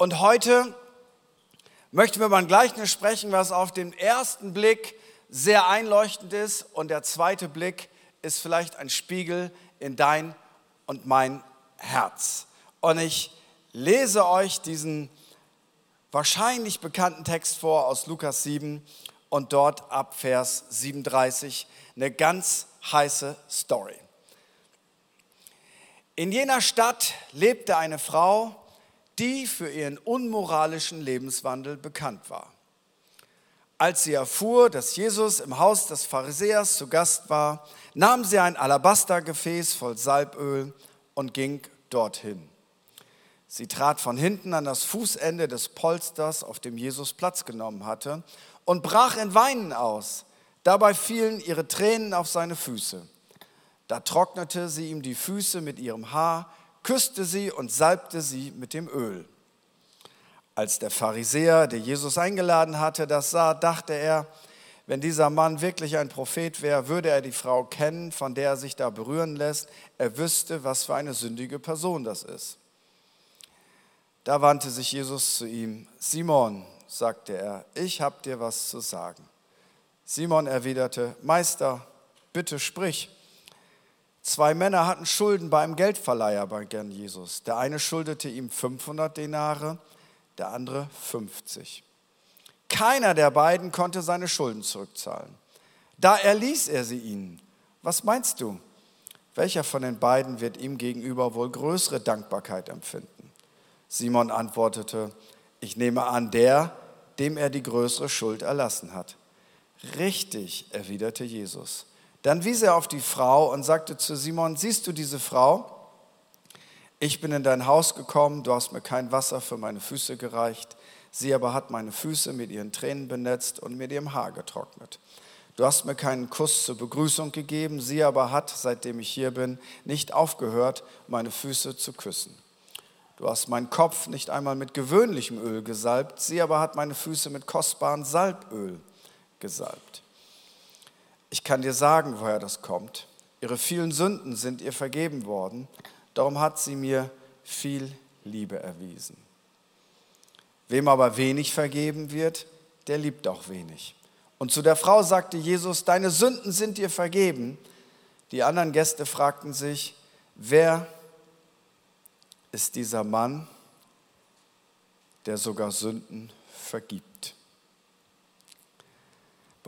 Und heute möchten wir über ein Gleichnis sprechen, was auf den ersten Blick sehr einleuchtend ist. Und der zweite Blick ist vielleicht ein Spiegel in dein und mein Herz. Und ich lese euch diesen wahrscheinlich bekannten Text vor aus Lukas 7 und dort ab Vers 37 eine ganz heiße Story. In jener Stadt lebte eine Frau, die für ihren unmoralischen Lebenswandel bekannt war. Als sie erfuhr, dass Jesus im Haus des Pharisäers zu Gast war, nahm sie ein Alabastergefäß voll Salböl und ging dorthin. Sie trat von hinten an das Fußende des Polsters, auf dem Jesus Platz genommen hatte, und brach in Weinen aus. Dabei fielen ihre Tränen auf seine Füße. Da trocknete sie ihm die Füße mit ihrem Haar, küsste sie und salbte sie mit dem Öl. Als der Pharisäer, der Jesus eingeladen hatte, das sah, dachte er, wenn dieser Mann wirklich ein Prophet wäre, würde er die Frau kennen, von der er sich da berühren lässt. Er wüsste, was für eine sündige Person das ist. Da wandte sich Jesus zu ihm. Simon, sagte er, ich habe dir was zu sagen. Simon erwiderte, Meister, bitte sprich. Zwei Männer hatten Schulden bei einem Geldverleiher bei Gern Jesus. Der eine schuldete ihm 500 Denare, der andere 50. Keiner der beiden konnte seine Schulden zurückzahlen. Da erließ er sie ihnen. Was meinst du? Welcher von den beiden wird ihm gegenüber wohl größere Dankbarkeit empfinden? Simon antwortete, ich nehme an, der, dem er die größere Schuld erlassen hat. Richtig, erwiderte Jesus. Dann wies er auf die Frau und sagte zu Simon, siehst du diese Frau? Ich bin in dein Haus gekommen, du hast mir kein Wasser für meine Füße gereicht, sie aber hat meine Füße mit ihren Tränen benetzt und mit ihrem Haar getrocknet. Du hast mir keinen Kuss zur Begrüßung gegeben, sie aber hat, seitdem ich hier bin, nicht aufgehört, meine Füße zu küssen. Du hast meinen Kopf nicht einmal mit gewöhnlichem Öl gesalbt, sie aber hat meine Füße mit kostbarem Salböl gesalbt. Ich kann dir sagen, woher das kommt. Ihre vielen Sünden sind ihr vergeben worden, darum hat sie mir viel Liebe erwiesen. Wem aber wenig vergeben wird, der liebt auch wenig. Und zu der Frau sagte Jesus, deine Sünden sind dir vergeben. Die anderen Gäste fragten sich, wer ist dieser Mann, der sogar Sünden vergibt?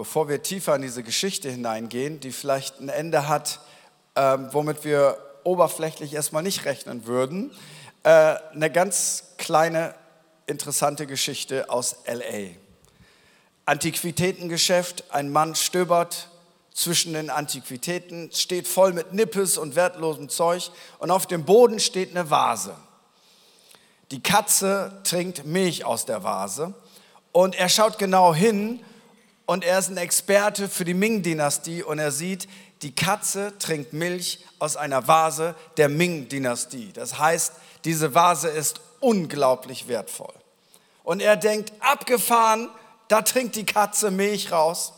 Bevor wir tiefer in diese Geschichte hineingehen, die vielleicht ein Ende hat, äh, womit wir oberflächlich erstmal nicht rechnen würden, äh, eine ganz kleine, interessante Geschichte aus LA. Antiquitätengeschäft, ein Mann stöbert zwischen den Antiquitäten, steht voll mit Nippes und wertlosem Zeug und auf dem Boden steht eine Vase. Die Katze trinkt Milch aus der Vase und er schaut genau hin und er ist ein Experte für die Ming-Dynastie und er sieht, die Katze trinkt Milch aus einer Vase der Ming-Dynastie. Das heißt, diese Vase ist unglaublich wertvoll. Und er denkt, abgefahren, da trinkt die Katze Milch raus.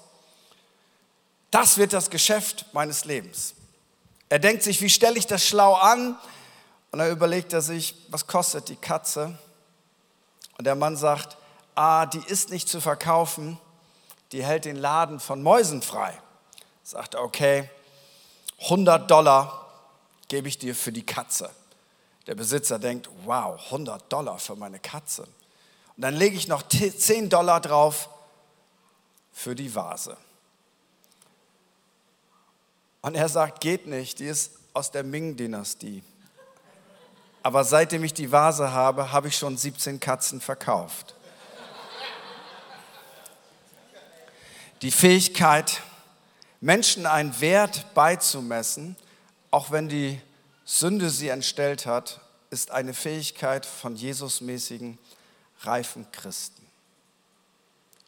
Das wird das Geschäft meines Lebens. Er denkt sich, wie stelle ich das schlau an? Und dann überlegt er sich, was kostet die Katze? Und der Mann sagt, ah, die ist nicht zu verkaufen, die hält den Laden von Mäusen frei. Sagt, okay, 100 Dollar gebe ich dir für die Katze. Der Besitzer denkt, wow, 100 Dollar für meine Katze. Und dann lege ich noch 10 Dollar drauf für die Vase. Und er sagt, geht nicht, die ist aus der Ming-Dynastie. Aber seitdem ich die Vase habe, habe ich schon 17 Katzen verkauft. Die Fähigkeit, Menschen einen Wert beizumessen, auch wenn die Sünde sie entstellt hat, ist eine Fähigkeit von Jesusmäßigen, reifen Christen.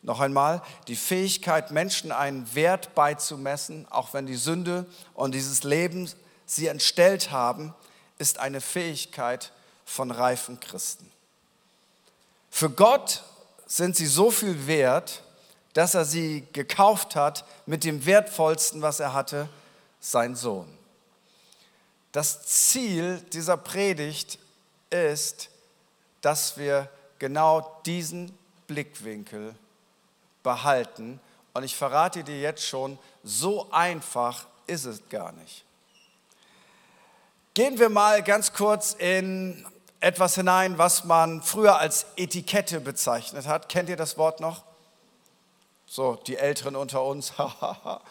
Noch einmal, die Fähigkeit, Menschen einen Wert beizumessen, auch wenn die Sünde und dieses Leben sie entstellt haben, ist eine Fähigkeit von reifen Christen. Für Gott sind sie so viel wert, dass er sie gekauft hat mit dem wertvollsten, was er hatte, sein Sohn. Das Ziel dieser Predigt ist, dass wir genau diesen Blickwinkel behalten. Und ich verrate dir jetzt schon, so einfach ist es gar nicht. Gehen wir mal ganz kurz in etwas hinein, was man früher als Etikette bezeichnet hat. Kennt ihr das Wort noch? So, die Älteren unter uns.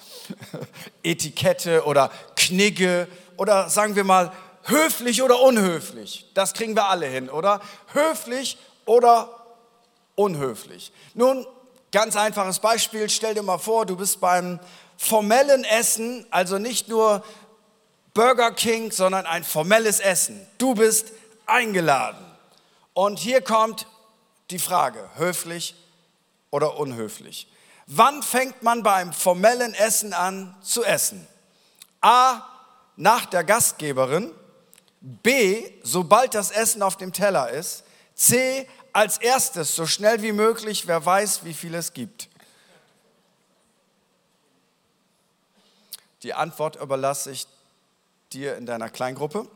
Etikette oder Knigge oder sagen wir mal höflich oder unhöflich. Das kriegen wir alle hin, oder? Höflich oder unhöflich. Nun, ganz einfaches Beispiel. Stell dir mal vor, du bist beim formellen Essen, also nicht nur Burger King, sondern ein formelles Essen. Du bist eingeladen. Und hier kommt die Frage, höflich oder unhöflich. Wann fängt man bei einem formellen Essen an zu essen? A, nach der Gastgeberin. B, sobald das Essen auf dem Teller ist. C, als erstes, so schnell wie möglich, wer weiß, wie viel es gibt. Die Antwort überlasse ich dir in deiner Kleingruppe.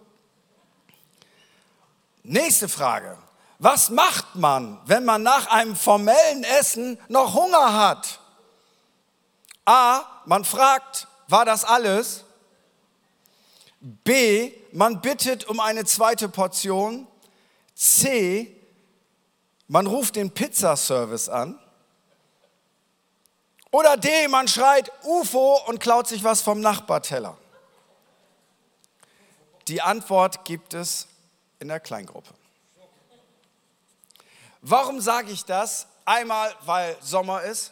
Nächste Frage. Was macht man, wenn man nach einem formellen Essen noch Hunger hat? A, man fragt, war das alles? B, man bittet um eine zweite Portion. C, man ruft den Pizzaservice an. Oder D, man schreit UFO und klaut sich was vom Nachbarteller. Die Antwort gibt es in der Kleingruppe. Warum sage ich das? Einmal, weil Sommer ist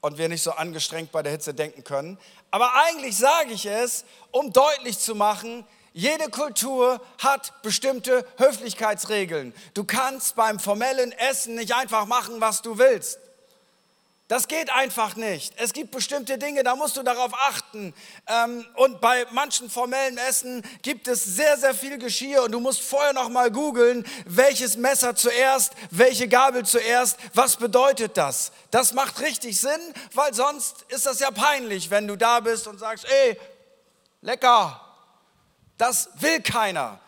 und wir nicht so angestrengt bei der Hitze denken können. Aber eigentlich sage ich es, um deutlich zu machen, jede Kultur hat bestimmte Höflichkeitsregeln. Du kannst beim formellen Essen nicht einfach machen, was du willst. Das geht einfach nicht. Es gibt bestimmte Dinge, da musst du darauf achten. Ähm, und bei manchen formellen Essen gibt es sehr, sehr viel Geschirr und du musst vorher noch mal googeln, welches Messer zuerst, welche Gabel zuerst. Was bedeutet das? Das macht richtig Sinn, weil sonst ist das ja peinlich, wenn du da bist und sagst, ey, lecker. Das will keiner.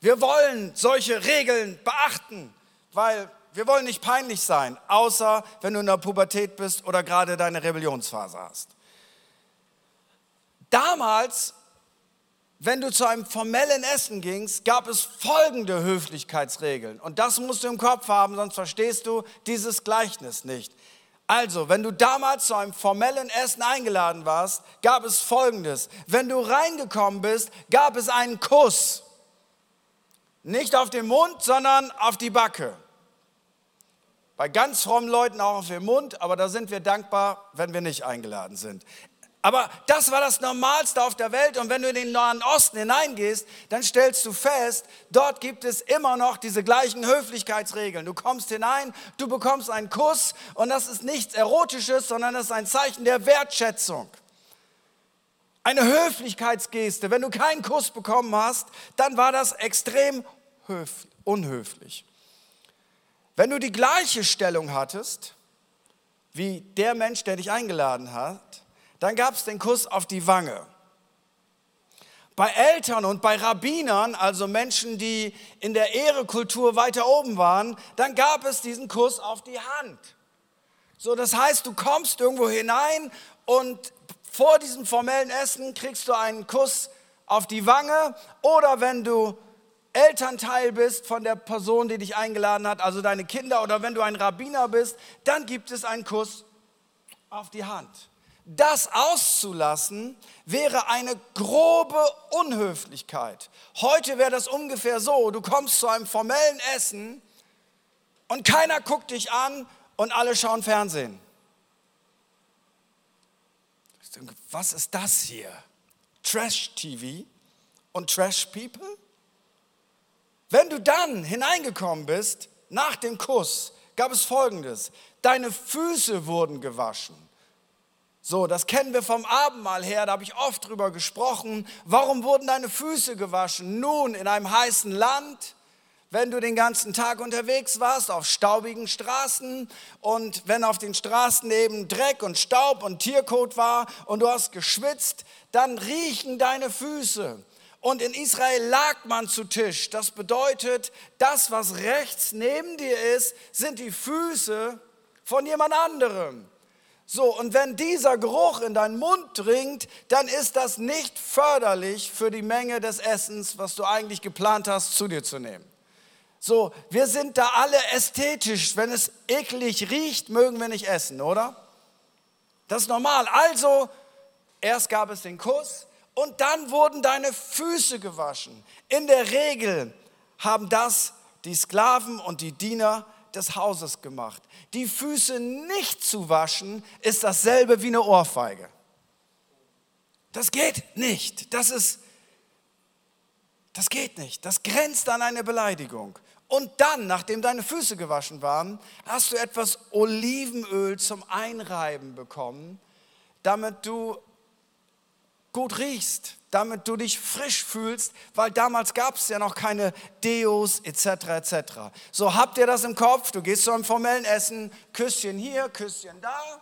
Wir wollen solche Regeln beachten, weil wir wollen nicht peinlich sein, außer wenn du in der Pubertät bist oder gerade deine Rebellionsphase hast. Damals, wenn du zu einem formellen Essen gingst, gab es folgende Höflichkeitsregeln. Und das musst du im Kopf haben, sonst verstehst du dieses Gleichnis nicht. Also, wenn du damals zu einem formellen Essen eingeladen warst, gab es Folgendes. Wenn du reingekommen bist, gab es einen Kuss. Nicht auf den Mund, sondern auf die Backe. Bei ganz frommen Leuten auch auf den Mund, aber da sind wir dankbar, wenn wir nicht eingeladen sind. Aber das war das Normalste auf der Welt. Und wenn du in den Nahen Osten hineingehst, dann stellst du fest, dort gibt es immer noch diese gleichen Höflichkeitsregeln. Du kommst hinein, du bekommst einen Kuss und das ist nichts Erotisches, sondern das ist ein Zeichen der Wertschätzung. Eine Höflichkeitsgeste. Wenn du keinen Kuss bekommen hast, dann war das extrem unhöflich. Wenn du die gleiche Stellung hattest wie der Mensch, der dich eingeladen hat, dann gab es den Kuss auf die Wange. Bei Eltern und bei Rabbinern, also Menschen, die in der Ehrekultur weiter oben waren, dann gab es diesen Kuss auf die Hand. So, das heißt, du kommst irgendwo hinein und vor diesem formellen Essen kriegst du einen Kuss auf die Wange oder wenn du Elternteil bist von der Person, die dich eingeladen hat, also deine Kinder oder wenn du ein Rabbiner bist, dann gibt es einen Kuss auf die Hand. Das auszulassen wäre eine grobe Unhöflichkeit. Heute wäre das ungefähr so, du kommst zu einem formellen Essen und keiner guckt dich an und alle schauen Fernsehen. Was ist das hier? Trash-TV und Trash-People? Wenn du dann hineingekommen bist, nach dem Kuss, gab es Folgendes. Deine Füße wurden gewaschen. So, das kennen wir vom Abendmahl her, da habe ich oft drüber gesprochen. Warum wurden deine Füße gewaschen? Nun, in einem heißen Land, wenn du den ganzen Tag unterwegs warst, auf staubigen Straßen und wenn auf den Straßen eben Dreck und Staub und Tierkot war und du hast geschwitzt, dann riechen deine Füße. Und in Israel lag man zu Tisch. Das bedeutet, das, was rechts neben dir ist, sind die Füße von jemand anderem. So, und wenn dieser Geruch in deinen Mund dringt, dann ist das nicht förderlich für die Menge des Essens, was du eigentlich geplant hast, zu dir zu nehmen. So, wir sind da alle ästhetisch. Wenn es eklig riecht, mögen wir nicht essen, oder? Das ist normal. Also, erst gab es den Kuss und dann wurden deine Füße gewaschen. In der Regel haben das die Sklaven und die Diener des Hauses gemacht. Die Füße nicht zu waschen, ist dasselbe wie eine Ohrfeige. Das geht nicht. Das ist, das geht nicht. Das grenzt an eine Beleidigung. Und dann, nachdem deine Füße gewaschen waren, hast du etwas Olivenöl zum Einreiben bekommen, damit du gut riechst, damit du dich frisch fühlst, weil damals gab es ja noch keine Deos etc. etc. So habt ihr das im Kopf, du gehst zu einem formellen Essen, Küsschen hier, Küsschen da,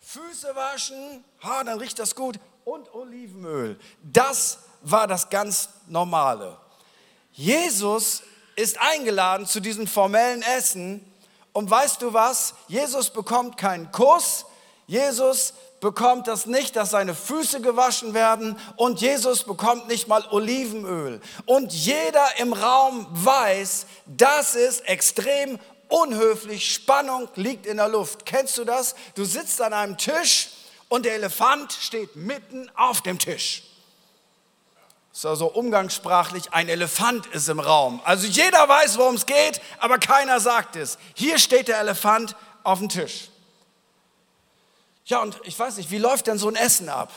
Füße waschen, ha, dann riecht das gut und Olivenöl. Das war das ganz Normale. Jesus ist eingeladen zu diesem formellen Essen und weißt du was? Jesus bekommt keinen Kuss, Jesus bekommt das nicht, dass seine Füße gewaschen werden und Jesus bekommt nicht mal Olivenöl. Und jeder im Raum weiß, das ist extrem unhöflich, Spannung liegt in der Luft. Kennst du das? Du sitzt an einem Tisch und der Elefant steht mitten auf dem Tisch. So also umgangssprachlich, ein Elefant ist im Raum. Also jeder weiß, worum es geht, aber keiner sagt es. Hier steht der Elefant auf dem Tisch. Ja, und ich weiß nicht, wie läuft denn so ein Essen ab?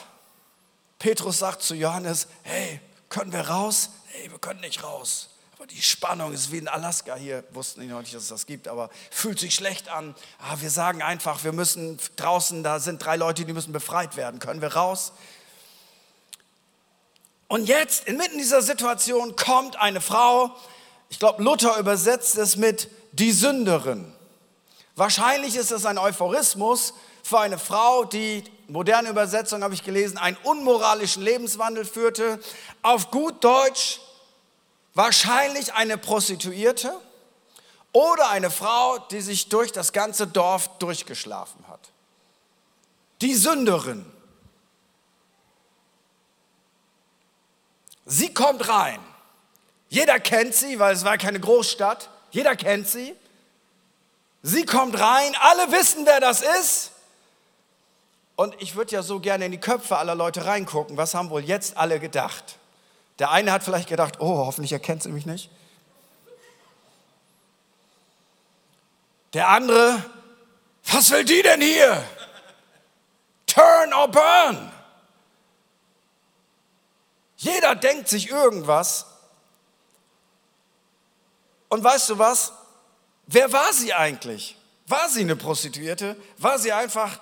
Petrus sagt zu Johannes, hey, können wir raus? Hey, wir können nicht raus. Aber die Spannung ist wie in Alaska hier, wussten die noch nicht, dass es das gibt, aber fühlt sich schlecht an. Ah, wir sagen einfach, wir müssen draußen, da sind drei Leute, die müssen befreit werden. Können wir raus? Und jetzt, inmitten dieser Situation, kommt eine Frau, ich glaube, Luther übersetzt es mit die Sünderin. Wahrscheinlich ist es ein Euphorismus, für eine Frau, die, moderne Übersetzung habe ich gelesen, einen unmoralischen Lebenswandel führte. Auf gut Deutsch wahrscheinlich eine Prostituierte oder eine Frau, die sich durch das ganze Dorf durchgeschlafen hat. Die Sünderin. Sie kommt rein. Jeder kennt sie, weil es war keine Großstadt. Jeder kennt sie. Sie kommt rein. Alle wissen, wer das ist. Und ich würde ja so gerne in die Köpfe aller Leute reingucken. Was haben wohl jetzt alle gedacht? Der eine hat vielleicht gedacht, oh, hoffentlich erkennt sie mich nicht. Der andere, was will die denn hier? Turn or burn. Jeder denkt sich irgendwas. Und weißt du was? Wer war sie eigentlich? War sie eine Prostituierte? War sie einfach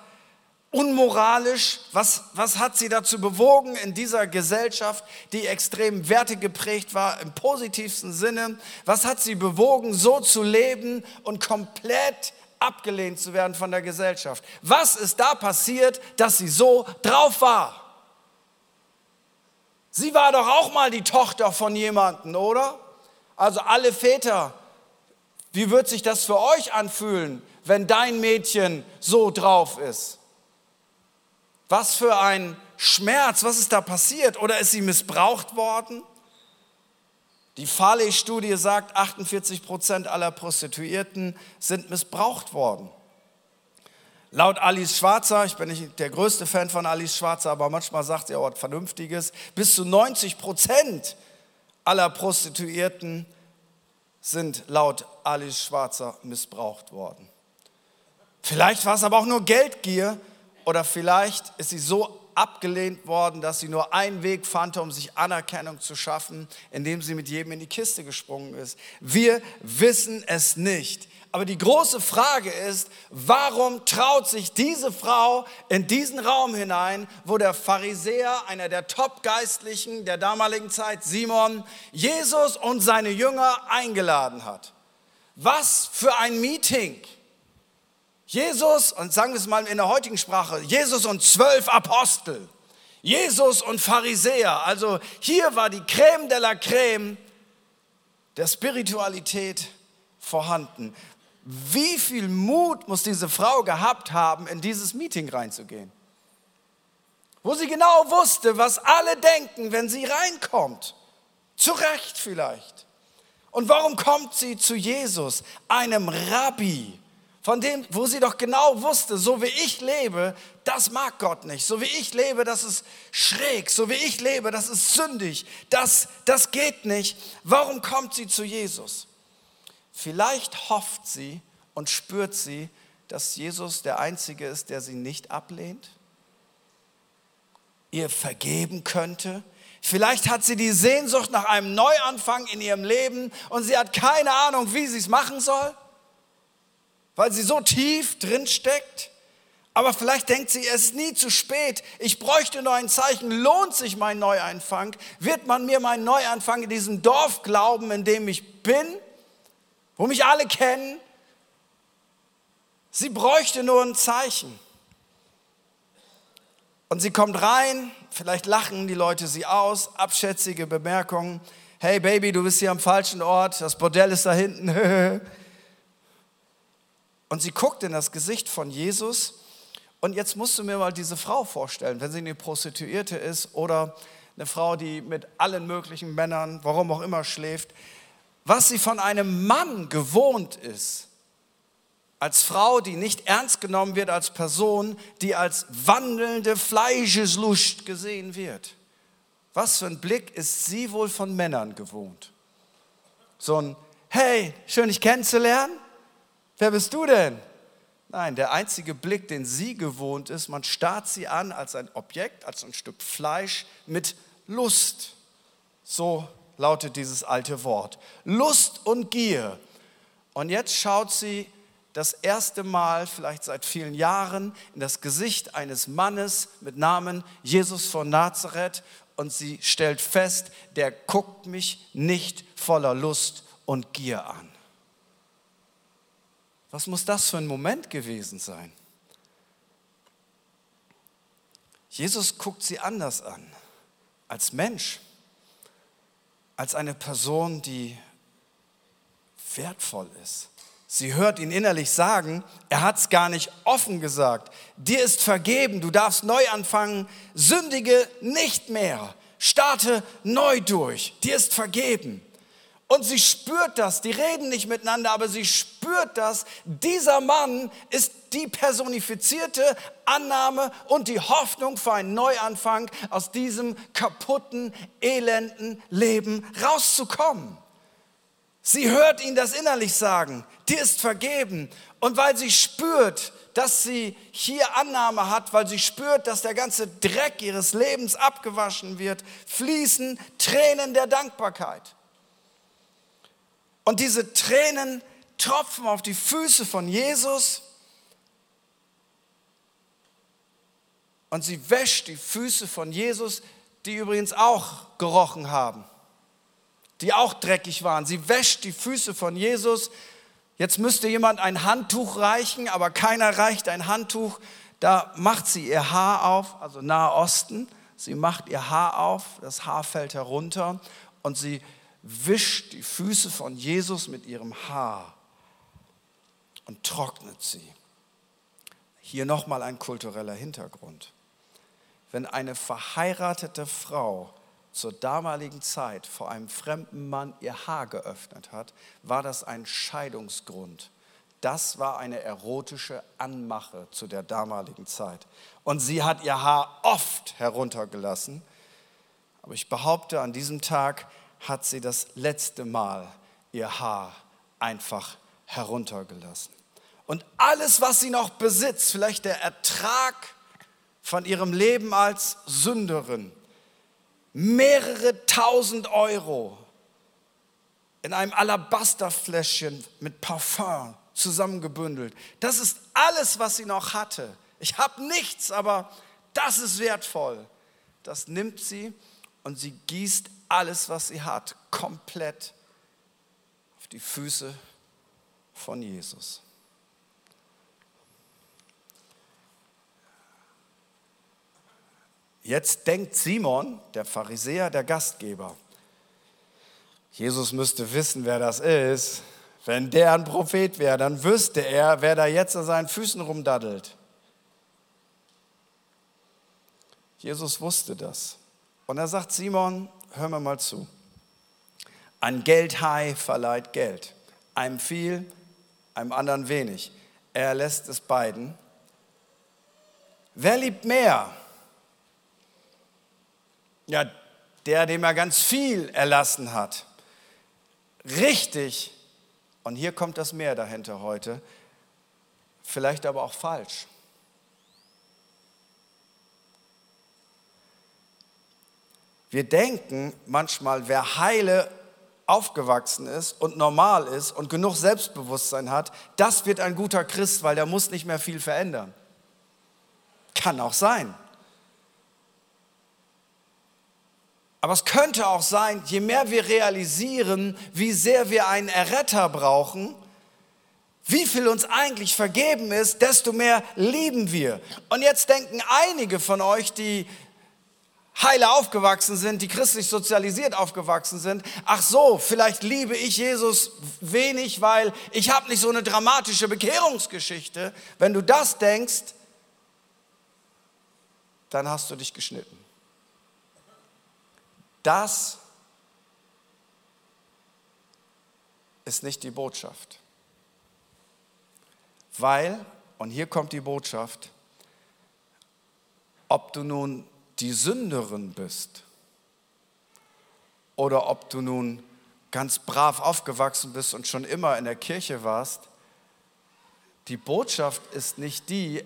unmoralisch? Was, was hat sie dazu bewogen in dieser Gesellschaft, die extrem wertegeprägt war im positivsten Sinne? Was hat sie bewogen, so zu leben und komplett abgelehnt zu werden von der Gesellschaft? Was ist da passiert, dass sie so drauf war? Sie war doch auch mal die Tochter von jemandem, oder? Also alle Väter, wie wird sich das für euch anfühlen, wenn dein Mädchen so drauf ist? Was für ein Schmerz, was ist da passiert? Oder ist sie missbraucht worden? Die Farley-Studie sagt, 48 Prozent aller Prostituierten sind missbraucht worden. Laut Alice Schwarzer, ich bin nicht der größte Fan von Alice Schwarzer, aber manchmal sagt sie auch was Vernünftiges, bis zu 90 Prozent aller Prostituierten sind laut Alice Schwarzer missbraucht worden. Vielleicht war es aber auch nur Geldgier, oder vielleicht ist sie so abgelehnt worden, dass sie nur einen Weg fand, um sich Anerkennung zu schaffen, indem sie mit jedem in die Kiste gesprungen ist. Wir wissen es nicht. Aber die große Frage ist, warum traut sich diese Frau in diesen Raum hinein, wo der Pharisäer, einer der Top-Geistlichen der damaligen Zeit, Simon, Jesus und seine Jünger eingeladen hat? Was für ein Meeting! Jesus, und sagen wir es mal in der heutigen Sprache, Jesus und zwölf Apostel. Jesus und Pharisäer. Also hier war die Creme de la Creme der Spiritualität vorhanden. Wie viel Mut muss diese Frau gehabt haben, in dieses Meeting reinzugehen? Wo sie genau wusste, was alle denken, wenn sie reinkommt. Zu Recht vielleicht. Und warum kommt sie zu Jesus, einem Rabbi, von dem, wo sie doch genau wusste, so wie ich lebe, das mag Gott nicht. So wie ich lebe, das ist schräg. So wie ich lebe, das ist sündig. Das, das geht nicht. Warum kommt sie zu Jesus? Vielleicht hofft sie und spürt sie, dass Jesus der Einzige ist, der sie nicht ablehnt, ihr vergeben könnte. Vielleicht hat sie die Sehnsucht nach einem Neuanfang in ihrem Leben und sie hat keine Ahnung, wie sie es machen soll weil sie so tief drin steckt. Aber vielleicht denkt sie, es ist nie zu spät. Ich bräuchte nur ein Zeichen. Lohnt sich mein Neuanfang? Wird man mir meinen Neuanfang in diesem Dorf glauben, in dem ich bin, wo mich alle kennen? Sie bräuchte nur ein Zeichen. Und sie kommt rein, vielleicht lachen die Leute sie aus, abschätzige Bemerkungen. Hey Baby, du bist hier am falschen Ort, das Bordell ist da hinten. Und sie guckt in das Gesicht von Jesus. Und jetzt musst du mir mal diese Frau vorstellen, wenn sie eine Prostituierte ist oder eine Frau, die mit allen möglichen Männern, warum auch immer, schläft. Was sie von einem Mann gewohnt ist, als Frau, die nicht ernst genommen wird als Person, die als wandelnde Fleischeslust gesehen wird. Was für ein Blick ist sie wohl von Männern gewohnt? So ein, hey, schön dich kennenzulernen. Wer bist du denn? Nein, der einzige Blick, den sie gewohnt ist, man starrt sie an als ein Objekt, als ein Stück Fleisch mit Lust. So lautet dieses alte Wort. Lust und Gier. Und jetzt schaut sie das erste Mal, vielleicht seit vielen Jahren, in das Gesicht eines Mannes mit Namen Jesus von Nazareth und sie stellt fest, der guckt mich nicht voller Lust und Gier an. Was muss das für ein Moment gewesen sein? Jesus guckt sie anders an, als Mensch, als eine Person, die wertvoll ist. Sie hört ihn innerlich sagen, er hat es gar nicht offen gesagt. Dir ist vergeben, du darfst neu anfangen, sündige nicht mehr, starte neu durch, dir ist vergeben. Und sie spürt das, die reden nicht miteinander, aber sie spürt das. Dieser Mann ist die personifizierte Annahme und die Hoffnung für einen Neuanfang, aus diesem kaputten, elenden Leben rauszukommen. Sie hört ihn das innerlich sagen, dir ist vergeben. Und weil sie spürt, dass sie hier Annahme hat, weil sie spürt, dass der ganze Dreck ihres Lebens abgewaschen wird, fließen Tränen der Dankbarkeit. Und diese Tränen tropfen auf die Füße von Jesus. Und sie wäscht die Füße von Jesus, die übrigens auch gerochen haben, die auch dreckig waren. Sie wäscht die Füße von Jesus. Jetzt müsste jemand ein Handtuch reichen, aber keiner reicht ein Handtuch. Da macht sie ihr Haar auf, also Nahe Osten. Sie macht ihr Haar auf, das Haar fällt herunter und sie wischt die Füße von Jesus mit ihrem Haar und trocknet sie. Hier nochmal ein kultureller Hintergrund. Wenn eine verheiratete Frau zur damaligen Zeit vor einem fremden Mann ihr Haar geöffnet hat, war das ein Scheidungsgrund. Das war eine erotische Anmache zu der damaligen Zeit. Und sie hat ihr Haar oft heruntergelassen. Aber ich behaupte, an diesem Tag hat sie das letzte Mal ihr Haar einfach heruntergelassen. Und alles, was sie noch besitzt, vielleicht der Ertrag von ihrem Leben als Sünderin, mehrere tausend Euro in einem Alabasterfläschchen mit Parfum zusammengebündelt. Das ist alles, was sie noch hatte. Ich habe nichts, aber das ist wertvoll. Das nimmt sie und sie gießt alles, was sie hat, komplett auf die Füße von Jesus. Jetzt denkt Simon, der Pharisäer, der Gastgeber, Jesus müsste wissen, wer das ist. Wenn der ein Prophet wäre, dann wüsste er, wer da jetzt an seinen Füßen rumdaddelt. Jesus wusste das. Und er sagt, Simon, hör mir mal zu. Ein Geldhai verleiht Geld. Einem viel, einem anderen wenig. Er lässt es beiden. Wer liebt mehr? Ja, der, dem er ganz viel erlassen hat. Richtig, und hier kommt das Mehr dahinter heute, vielleicht aber auch falsch. Wir denken manchmal, wer heile aufgewachsen ist und normal ist und genug Selbstbewusstsein hat, das wird ein guter Christ, weil der muss nicht mehr viel verändern. Kann auch sein. Aber es könnte auch sein, je mehr wir realisieren, wie sehr wir einen Erretter brauchen, wie viel uns eigentlich vergeben ist, desto mehr lieben wir. Und jetzt denken einige von euch, die heile aufgewachsen sind, die christlich sozialisiert aufgewachsen sind, ach so, vielleicht liebe ich Jesus wenig, weil ich habe nicht so eine dramatische Bekehrungsgeschichte. Wenn du das denkst, dann hast du dich geschnitten. Das ist nicht die Botschaft. Weil, und hier kommt die Botschaft, ob du nun die Sünderin bist oder ob du nun ganz brav aufgewachsen bist und schon immer in der Kirche warst, die Botschaft ist nicht die,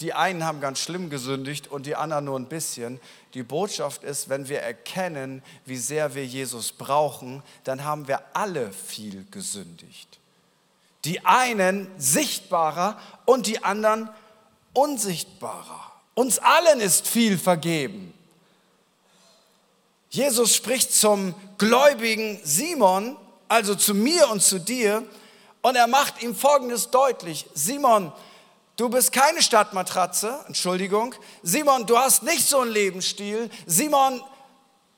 die einen haben ganz schlimm gesündigt und die anderen nur ein bisschen. Die Botschaft ist, wenn wir erkennen, wie sehr wir Jesus brauchen, dann haben wir alle viel gesündigt. Die einen sichtbarer und die anderen unsichtbarer. Uns allen ist viel vergeben. Jesus spricht zum gläubigen Simon, also zu mir und zu dir, und er macht ihm Folgendes deutlich. Simon, Du bist keine Stadtmatratze, Entschuldigung. Simon, du hast nicht so einen Lebensstil. Simon,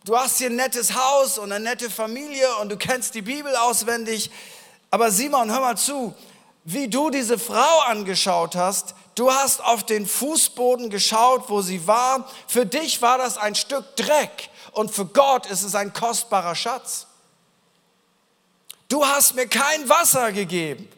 du hast hier ein nettes Haus und eine nette Familie und du kennst die Bibel auswendig. Aber Simon, hör mal zu, wie du diese Frau angeschaut hast, du hast auf den Fußboden geschaut, wo sie war. Für dich war das ein Stück Dreck und für Gott ist es ein kostbarer Schatz. Du hast mir kein Wasser gegeben.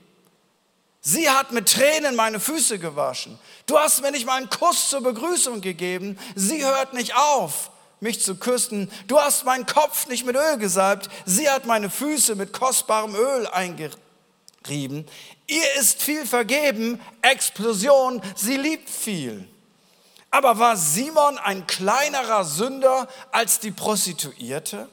Sie hat mit Tränen meine Füße gewaschen. Du hast mir nicht mal einen Kuss zur Begrüßung gegeben. Sie hört nicht auf, mich zu küssen. Du hast meinen Kopf nicht mit Öl gesalbt. Sie hat meine Füße mit kostbarem Öl eingerieben. Ihr ist viel vergeben. Explosion. Sie liebt viel. Aber war Simon ein kleinerer Sünder als die Prostituierte?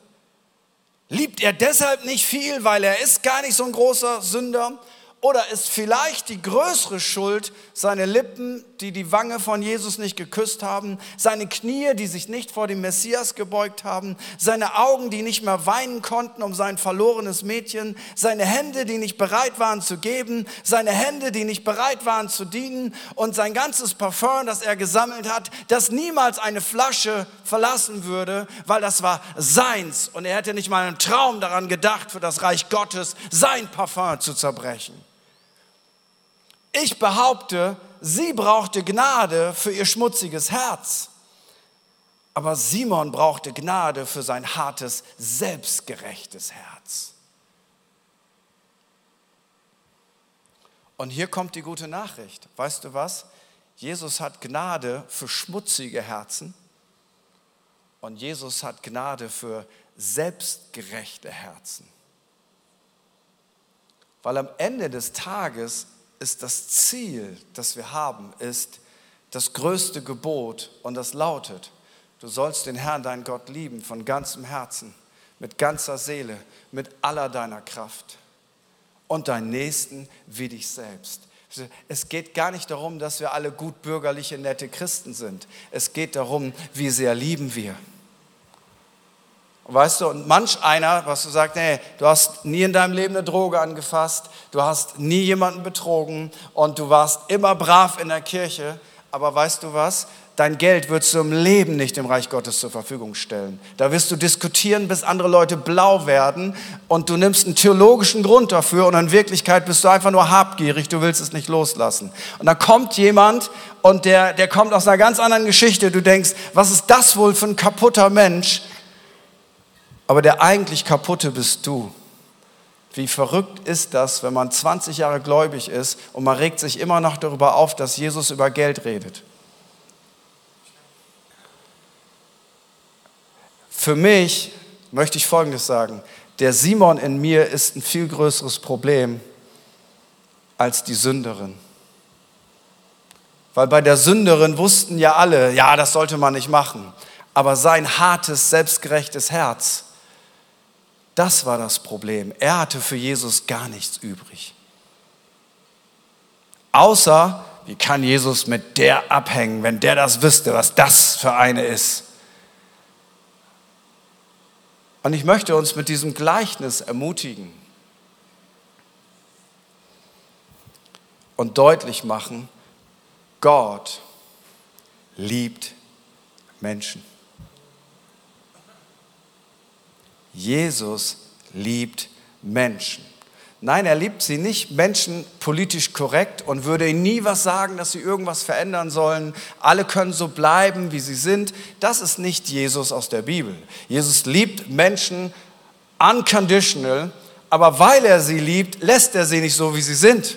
Liebt er deshalb nicht viel, weil er ist gar nicht so ein großer Sünder? Oder ist vielleicht die größere Schuld seine Lippen, die die Wange von Jesus nicht geküsst haben, seine Knie, die sich nicht vor dem Messias gebeugt haben, seine Augen, die nicht mehr weinen konnten um sein verlorenes Mädchen, seine Hände, die nicht bereit waren zu geben, seine Hände, die nicht bereit waren zu dienen und sein ganzes Parfum, das er gesammelt hat, das niemals eine Flasche verlassen würde, weil das war seins und er hätte nicht mal einen Traum daran gedacht, für das Reich Gottes sein Parfum zu zerbrechen. Ich behaupte, sie brauchte Gnade für ihr schmutziges Herz. Aber Simon brauchte Gnade für sein hartes, selbstgerechtes Herz. Und hier kommt die gute Nachricht. Weißt du was? Jesus hat Gnade für schmutzige Herzen und Jesus hat Gnade für selbstgerechte Herzen. Weil am Ende des Tages ist das Ziel, das wir haben, ist das größte Gebot und das lautet, du sollst den Herrn, dein Gott, lieben von ganzem Herzen, mit ganzer Seele, mit aller deiner Kraft und deinen Nächsten wie dich selbst. Es geht gar nicht darum, dass wir alle gut bürgerliche, nette Christen sind. Es geht darum, wie sehr lieben wir. Weißt du, und manch einer, was du sagst, nee, du hast nie in deinem Leben eine Droge angefasst, du hast nie jemanden betrogen und du warst immer brav in der Kirche. Aber weißt du was? dein Geld würdest du im Leben nicht dem Reich Gottes zur Verfügung stellen. Da wirst du diskutieren, bis andere Leute blau werden und du nimmst einen theologischen Grund dafür und in Wirklichkeit bist du einfach nur habgierig, du willst es nicht loslassen. Und dann kommt jemand und der, der kommt aus einer ganz anderen Geschichte. Du denkst, was ist das wohl für ein kaputter Mensch? Aber der eigentlich kaputte bist du. Wie verrückt ist das, wenn man 20 Jahre gläubig ist und man regt sich immer noch darüber auf, dass Jesus über Geld redet. Für mich möchte ich Folgendes sagen. Der Simon in mir ist ein viel größeres Problem als die Sünderin. Weil bei der Sünderin wussten ja alle, ja, das sollte man nicht machen. Aber sein hartes, selbstgerechtes Herz, das war das Problem. Er hatte für Jesus gar nichts übrig. Außer, wie kann Jesus mit der abhängen, wenn der das wüsste, was das für eine ist? Und ich möchte uns mit diesem Gleichnis ermutigen und deutlich machen, Gott liebt Menschen. Jesus liebt Menschen. Nein, er liebt sie nicht Menschen politisch korrekt und würde ihnen nie was sagen, dass sie irgendwas verändern sollen. Alle können so bleiben, wie sie sind. Das ist nicht Jesus aus der Bibel. Jesus liebt Menschen unconditional, aber weil er sie liebt, lässt er sie nicht so, wie sie sind.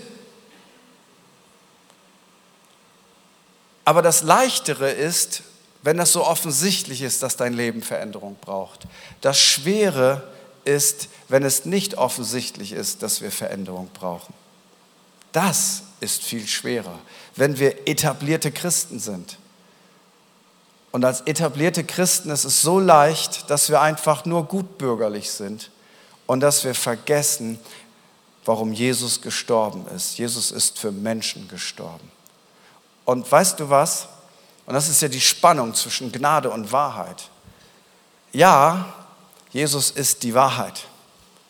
Aber das Leichtere ist, wenn das so offensichtlich ist, dass dein Leben Veränderung braucht. Das Schwere ist, wenn es nicht offensichtlich ist, dass wir Veränderung brauchen. Das ist viel schwerer, wenn wir etablierte Christen sind. Und als etablierte Christen ist es so leicht, dass wir einfach nur gutbürgerlich sind und dass wir vergessen, warum Jesus gestorben ist. Jesus ist für Menschen gestorben. Und weißt du was? Und das ist ja die Spannung zwischen Gnade und Wahrheit. Ja, Jesus ist die Wahrheit.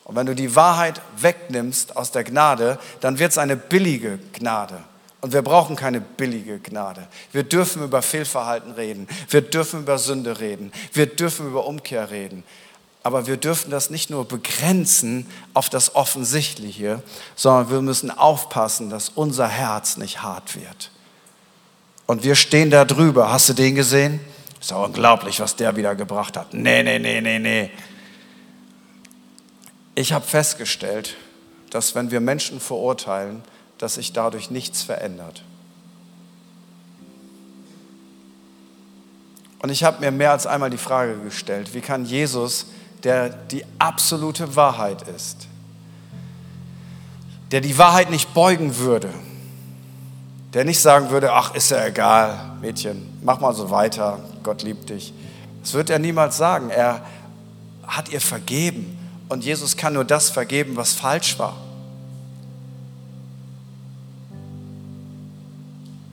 Und wenn du die Wahrheit wegnimmst aus der Gnade, dann wird es eine billige Gnade. Und wir brauchen keine billige Gnade. Wir dürfen über Fehlverhalten reden. Wir dürfen über Sünde reden. Wir dürfen über Umkehr reden. Aber wir dürfen das nicht nur begrenzen auf das Offensichtliche, sondern wir müssen aufpassen, dass unser Herz nicht hart wird. Und wir stehen da drüber. Hast du den gesehen? Ist doch unglaublich, was der wieder gebracht hat. Nee, nee, nee, nee, nee. Ich habe festgestellt, dass wenn wir Menschen verurteilen, dass sich dadurch nichts verändert. Und ich habe mir mehr als einmal die Frage gestellt, wie kann Jesus, der die absolute Wahrheit ist, der die Wahrheit nicht beugen würde, der nicht sagen würde, ach, ist ja egal, Mädchen, mach mal so weiter, Gott liebt dich. Das wird er niemals sagen. Er hat ihr vergeben. Und Jesus kann nur das vergeben, was falsch war.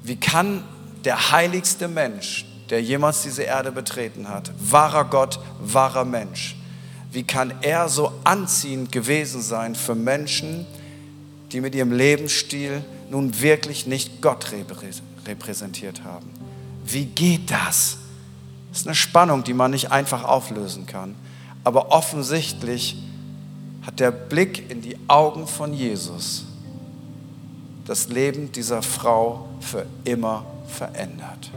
Wie kann der heiligste Mensch, der jemals diese Erde betreten hat, wahrer Gott, wahrer Mensch, wie kann er so anziehend gewesen sein für Menschen, die mit ihrem Lebensstil nun wirklich nicht Gott repräsentiert haben? Wie geht das? Das ist eine Spannung, die man nicht einfach auflösen kann. Aber offensichtlich hat der Blick in die Augen von Jesus das Leben dieser Frau für immer verändert.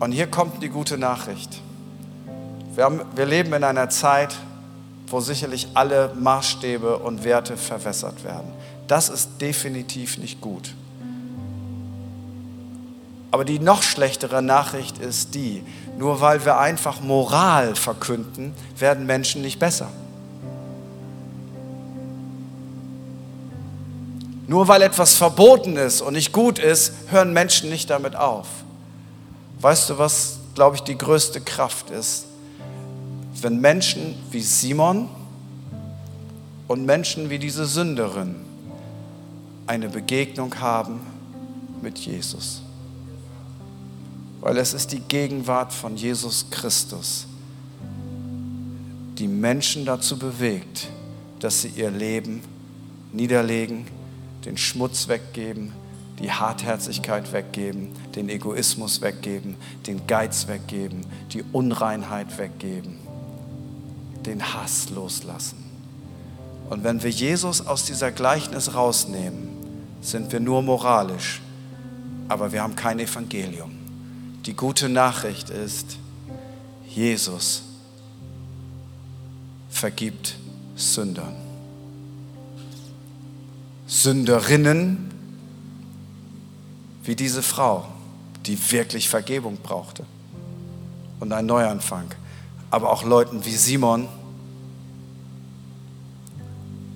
Und hier kommt die gute Nachricht. Wir, haben, wir leben in einer Zeit, wo sicherlich alle Maßstäbe und Werte verwässert werden. Das ist definitiv nicht gut. Aber die noch schlechtere Nachricht ist die, nur weil wir einfach Moral verkünden, werden Menschen nicht besser. Nur weil etwas verboten ist und nicht gut ist, hören Menschen nicht damit auf. Weißt du, was, glaube ich, die größte Kraft ist? Wenn Menschen wie Simon und Menschen wie diese Sünderin eine Begegnung haben mit Jesus. Weil es ist die Gegenwart von Jesus Christus, die Menschen dazu bewegt, dass sie ihr Leben niederlegen, den Schmutz weggeben, die Hartherzigkeit weggeben, den Egoismus weggeben, den Geiz weggeben, die Unreinheit weggeben, den Hass loslassen. Und wenn wir Jesus aus dieser Gleichnis rausnehmen, sind wir nur moralisch, aber wir haben kein Evangelium. Die gute Nachricht ist, Jesus vergibt Sündern. Sünderinnen wie diese Frau, die wirklich Vergebung brauchte und einen Neuanfang. Aber auch Leuten wie Simon,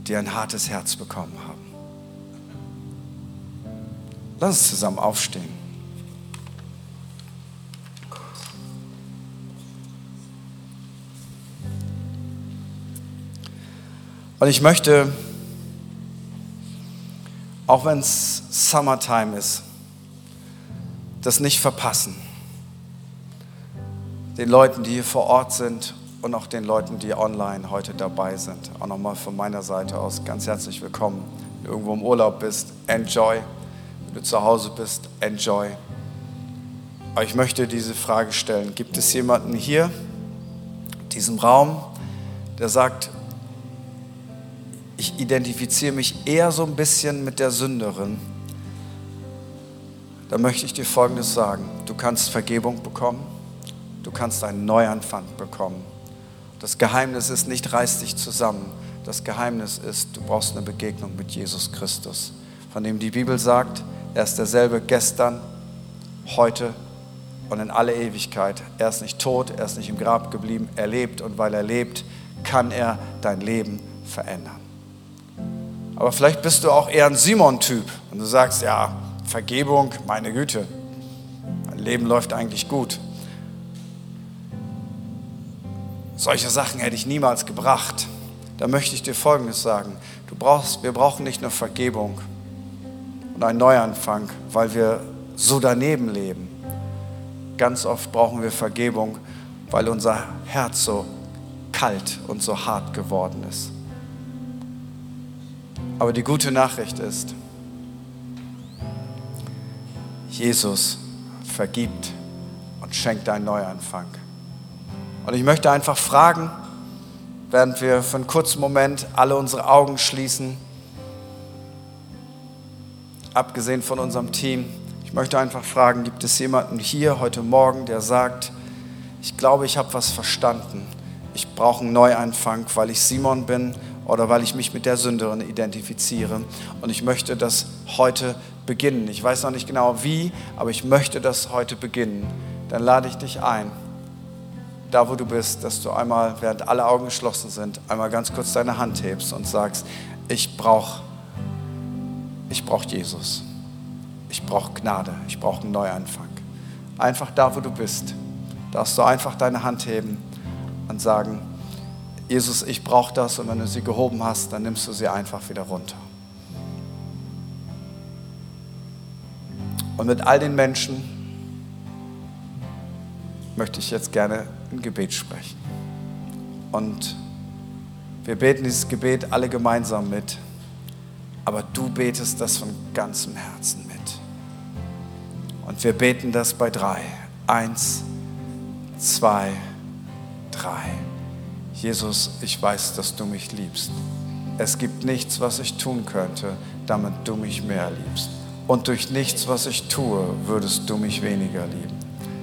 die ein hartes Herz bekommen haben. Lass uns zusammen aufstehen. Und ich möchte, auch wenn es Summertime ist, das nicht verpassen. Den Leuten, die hier vor Ort sind und auch den Leuten, die online heute dabei sind. Auch nochmal von meiner Seite aus ganz herzlich willkommen. Wenn du irgendwo im Urlaub bist, enjoy. Wenn du zu Hause bist, enjoy. Aber ich möchte diese Frage stellen. Gibt es jemanden hier, in diesem Raum, der sagt, ich identifiziere mich eher so ein bisschen mit der Sünderin dann möchte ich dir Folgendes sagen. Du kannst Vergebung bekommen, du kannst einen Neuanfang bekommen. Das Geheimnis ist nicht, reiß dich zusammen. Das Geheimnis ist, du brauchst eine Begegnung mit Jesus Christus, von dem die Bibel sagt, er ist derselbe gestern, heute und in alle Ewigkeit. Er ist nicht tot, er ist nicht im Grab geblieben, er lebt und weil er lebt, kann er dein Leben verändern. Aber vielleicht bist du auch eher ein Simon-Typ und du sagst, ja, Vergebung, meine Güte, mein Leben läuft eigentlich gut. Solche Sachen hätte ich niemals gebracht. Da möchte ich dir Folgendes sagen. Du brauchst, wir brauchen nicht nur Vergebung und einen Neuanfang, weil wir so daneben leben. Ganz oft brauchen wir Vergebung, weil unser Herz so kalt und so hart geworden ist. Aber die gute Nachricht ist, Jesus vergibt und schenkt einen Neuanfang. Und ich möchte einfach fragen, während wir für einen kurzen Moment alle unsere Augen schließen, abgesehen von unserem Team, ich möchte einfach fragen, gibt es jemanden hier heute Morgen, der sagt, ich glaube, ich habe was verstanden. Ich brauche einen Neuanfang, weil ich Simon bin oder weil ich mich mit der Sünderin identifiziere. Und ich möchte das heute beginnen. Ich weiß noch nicht genau wie, aber ich möchte das heute beginnen. Dann lade ich dich ein, da wo du bist, dass du einmal, während alle Augen geschlossen sind, einmal ganz kurz deine Hand hebst und sagst, ich brauche ich brauch Jesus. Ich brauche Gnade. Ich brauche einen Neuanfang. Einfach da, wo du bist, darfst du einfach deine Hand heben und sagen, Jesus, ich brauche das und wenn du sie gehoben hast, dann nimmst du sie einfach wieder runter. Und mit all den Menschen möchte ich jetzt gerne ein Gebet sprechen. Und wir beten dieses Gebet alle gemeinsam mit, aber du betest das von ganzem Herzen mit. Und wir beten das bei drei. Eins, zwei, drei. Jesus, ich weiß, dass du mich liebst. Es gibt nichts, was ich tun könnte, damit du mich mehr liebst. Und durch nichts, was ich tue, würdest du mich weniger lieben.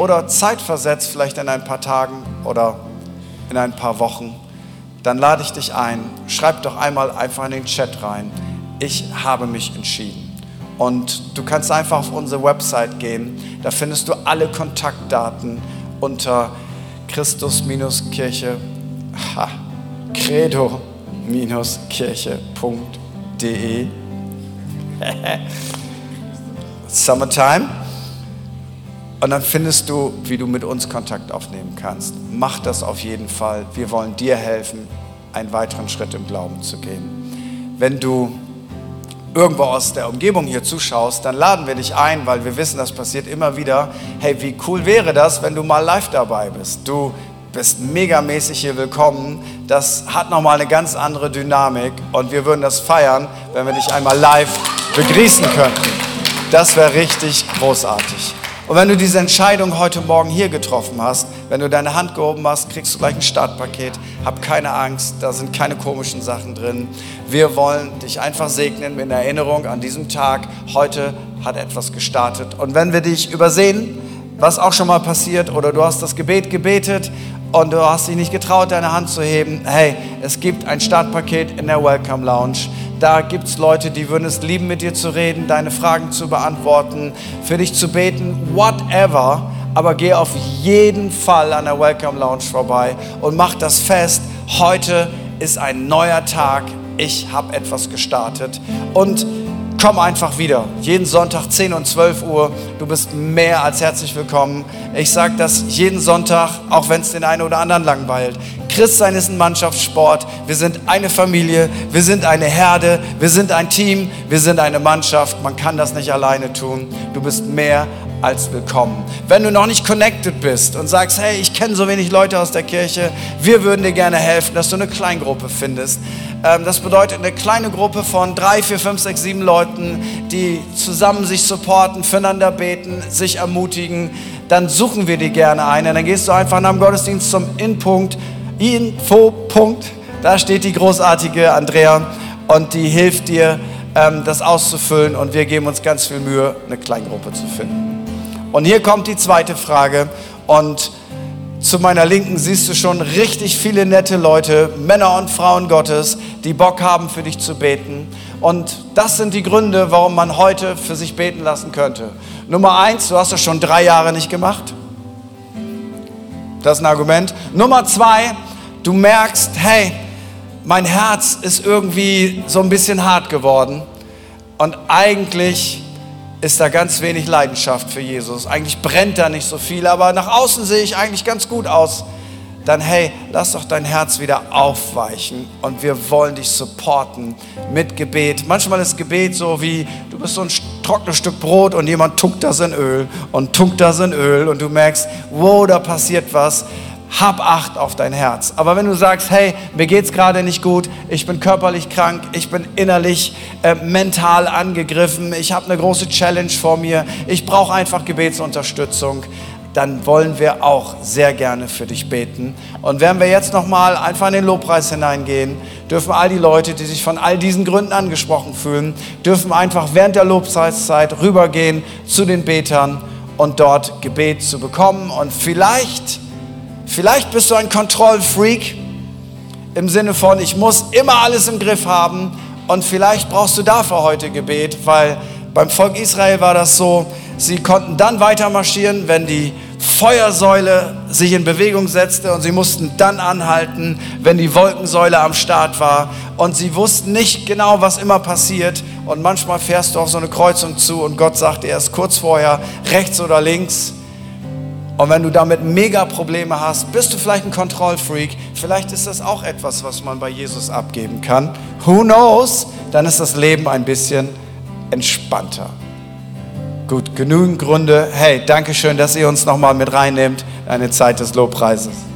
oder zeitversetzt vielleicht in ein paar Tagen oder in ein paar Wochen, dann lade ich dich ein, schreib doch einmal einfach in den Chat rein, ich habe mich entschieden. Und du kannst einfach auf unsere Website gehen, da findest du alle Kontaktdaten unter Christus-Kirche, credo-kirche.de. Summertime. Und dann findest du, wie du mit uns Kontakt aufnehmen kannst. Mach das auf jeden Fall. Wir wollen dir helfen, einen weiteren Schritt im Glauben zu gehen. Wenn du irgendwo aus der Umgebung hier zuschaust, dann laden wir dich ein, weil wir wissen, das passiert immer wieder. Hey, wie cool wäre das, wenn du mal live dabei bist? Du bist megamäßig hier willkommen. Das hat nochmal eine ganz andere Dynamik und wir würden das feiern, wenn wir dich einmal live begrüßen könnten. Das wäre richtig großartig. Und wenn du diese Entscheidung heute Morgen hier getroffen hast, wenn du deine Hand gehoben hast, kriegst du gleich ein Startpaket. Hab keine Angst, da sind keine komischen Sachen drin. Wir wollen dich einfach segnen in Erinnerung an diesem Tag. Heute hat etwas gestartet. Und wenn wir dich übersehen, was auch schon mal passiert, oder du hast das Gebet gebetet und du hast dich nicht getraut, deine Hand zu heben, hey, es gibt ein Startpaket in der Welcome Lounge. Da gibt es Leute, die würden es lieben, mit dir zu reden, deine Fragen zu beantworten, für dich zu beten, whatever. Aber geh auf jeden Fall an der Welcome Lounge vorbei und mach das fest. Heute ist ein neuer Tag. Ich habe etwas gestartet. Und komm einfach wieder. Jeden Sonntag 10 und 12 Uhr. Du bist mehr als herzlich willkommen. Ich sage das jeden Sonntag, auch wenn es den einen oder anderen langweilt. Christsein ist ein Mannschaftssport. Wir sind eine Familie, wir sind eine Herde, wir sind ein Team, wir sind eine Mannschaft. Man kann das nicht alleine tun. Du bist mehr als willkommen. Wenn du noch nicht connected bist und sagst, hey, ich kenne so wenig Leute aus der Kirche, wir würden dir gerne helfen, dass du eine Kleingruppe findest. Ähm, das bedeutet eine kleine Gruppe von drei, vier, fünf, sechs, sieben Leuten, die zusammen sich supporten, füreinander beten, sich ermutigen. Dann suchen wir dir gerne eine. Dann gehst du einfach nach dem Gottesdienst zum Inpunkt, Info-Punkt. Da steht die großartige Andrea und die hilft dir, ähm, das auszufüllen. Und wir geben uns ganz viel Mühe, eine Kleingruppe zu finden. Und hier kommt die zweite Frage. Und zu meiner Linken siehst du schon richtig viele nette Leute, Männer und Frauen Gottes, die Bock haben, für dich zu beten. Und das sind die Gründe, warum man heute für sich beten lassen könnte. Nummer eins, du hast das schon drei Jahre nicht gemacht. Das ist ein Argument. Nummer zwei, du merkst, hey, mein Herz ist irgendwie so ein bisschen hart geworden. Und eigentlich ist da ganz wenig Leidenschaft für Jesus. Eigentlich brennt da nicht so viel, aber nach außen sehe ich eigentlich ganz gut aus. Dann hey, lass doch dein Herz wieder aufweichen und wir wollen dich supporten mit Gebet. Manchmal ist Gebet so wie, du bist so ein trockenes Stück Brot und jemand tunkt das in Öl und tunkt das in Öl und du merkst, wow, da passiert was hab Acht auf dein Herz. Aber wenn du sagst, hey, mir geht's gerade nicht gut, ich bin körperlich krank, ich bin innerlich äh, mental angegriffen, ich habe eine große Challenge vor mir, ich brauche einfach Gebetsunterstützung, dann wollen wir auch sehr gerne für dich beten. Und werden wir jetzt nochmal einfach in den Lobpreis hineingehen, dürfen all die Leute, die sich von all diesen Gründen angesprochen fühlen, dürfen einfach während der Lobpreiszeit rübergehen zu den Betern und dort Gebet zu bekommen. Und vielleicht Vielleicht bist du ein Kontrollfreak im Sinne von, ich muss immer alles im Griff haben und vielleicht brauchst du dafür heute Gebet, weil beim Volk Israel war das so, sie konnten dann weiter marschieren, wenn die Feuersäule sich in Bewegung setzte und sie mussten dann anhalten, wenn die Wolkensäule am Start war. Und sie wussten nicht genau, was immer passiert. Und manchmal fährst du auf so eine Kreuzung zu und Gott sagt erst kurz vorher rechts oder links und wenn du damit mega Probleme hast, bist du vielleicht ein Kontrollfreak, vielleicht ist das auch etwas, was man bei Jesus abgeben kann. Who knows? Dann ist das Leben ein bisschen entspannter. Gut, genügend Gründe. Hey, danke schön, dass ihr uns nochmal mit reinnehmt. Eine Zeit des Lobpreises.